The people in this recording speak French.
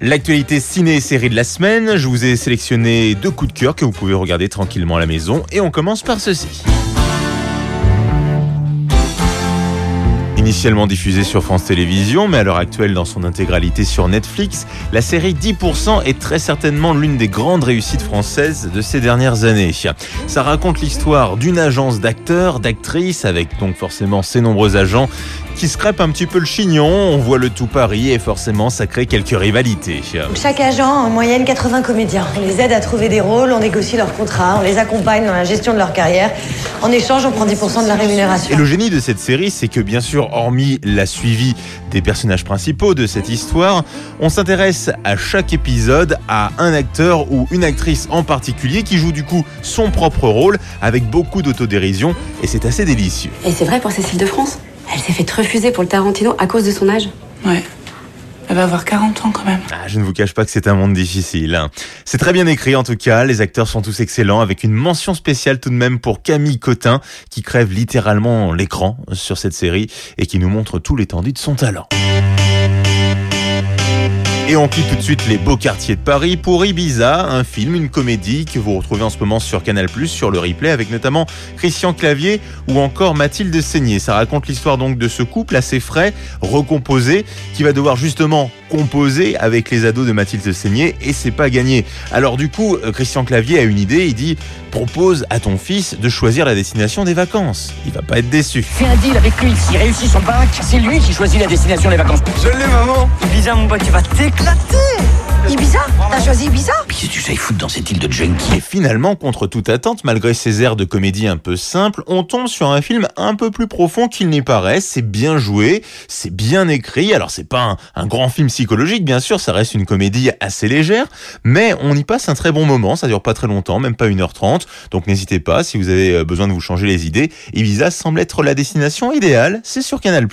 L'actualité ciné et série de la semaine, je vous ai sélectionné deux coups de cœur que vous pouvez regarder tranquillement à la maison et on commence par ceci. Initialement diffusée sur France Télévisions, mais à l'heure actuelle dans son intégralité sur Netflix, la série 10% est très certainement l'une des grandes réussites françaises de ces dernières années. Ça raconte l'histoire d'une agence d'acteurs, d'actrices, avec donc forcément ses nombreux agents qui se crêpe un petit peu le chignon. On voit le tout Paris et forcément ça crée quelques rivalités. Chaque agent en moyenne 80 comédiens. On les aide à trouver des rôles, on négocie leurs contrats, on les accompagne dans la gestion de leur carrière. En échange, on prend 10% de la rémunération. Et le génie de cette série, c'est que bien sûr, hormis la suivi des personnages principaux de cette histoire, on s'intéresse à chaque épisode à un acteur ou une actrice en particulier qui joue du coup son propre rôle avec beaucoup d'autodérision et c'est assez délicieux. Et c'est vrai pour Cécile de France? Elle s'est fait refuser pour le Tarantino à cause de son âge? Ouais. Elle va avoir 40 ans quand même. Ah, je ne vous cache pas que c'est un monde difficile. Hein. C'est très bien écrit en tout cas, les acteurs sont tous excellents, avec une mention spéciale tout de même pour Camille Cotin, qui crève littéralement l'écran sur cette série et qui nous montre tout l'étendue de son talent. Et on quitte tout de suite les beaux quartiers de Paris pour Ibiza, un film, une comédie que vous retrouvez en ce moment sur Canal+, sur le replay, avec notamment Christian Clavier ou encore Mathilde Seigné. Ça raconte l'histoire donc de ce couple assez frais, recomposé, qui va devoir justement composer avec les ados de Mathilde Seigné et c'est pas gagné. Alors du coup, euh, Christian Clavier a une idée, il dit propose à ton fils de choisir la destination des vacances. Il va pas être déçu. Fais un deal avec lui, s'il réussit son bac, c'est lui qui choisit la destination des vacances. Je l'ai maman Mon pote, tu vas t'éclater Ibiza T'as choisi Ibiza Qu'est-ce que tu foutre dans cette île de junkie Et finalement, contre toute attente, malgré ces airs de comédie un peu simples, on tombe sur un film un peu plus profond qu'il n'y paraît. C'est bien joué, c'est bien écrit. Alors c'est pas un, un, grand film psychologique, bien sûr, ça reste une comédie assez légère, mais on y passe un très bon moment. Ça dure pas très longtemps, même pas 1h30. Donc n'hésitez pas, si vous avez besoin de vous changer les idées, Ibiza semble être la destination idéale. C'est sur Canal+.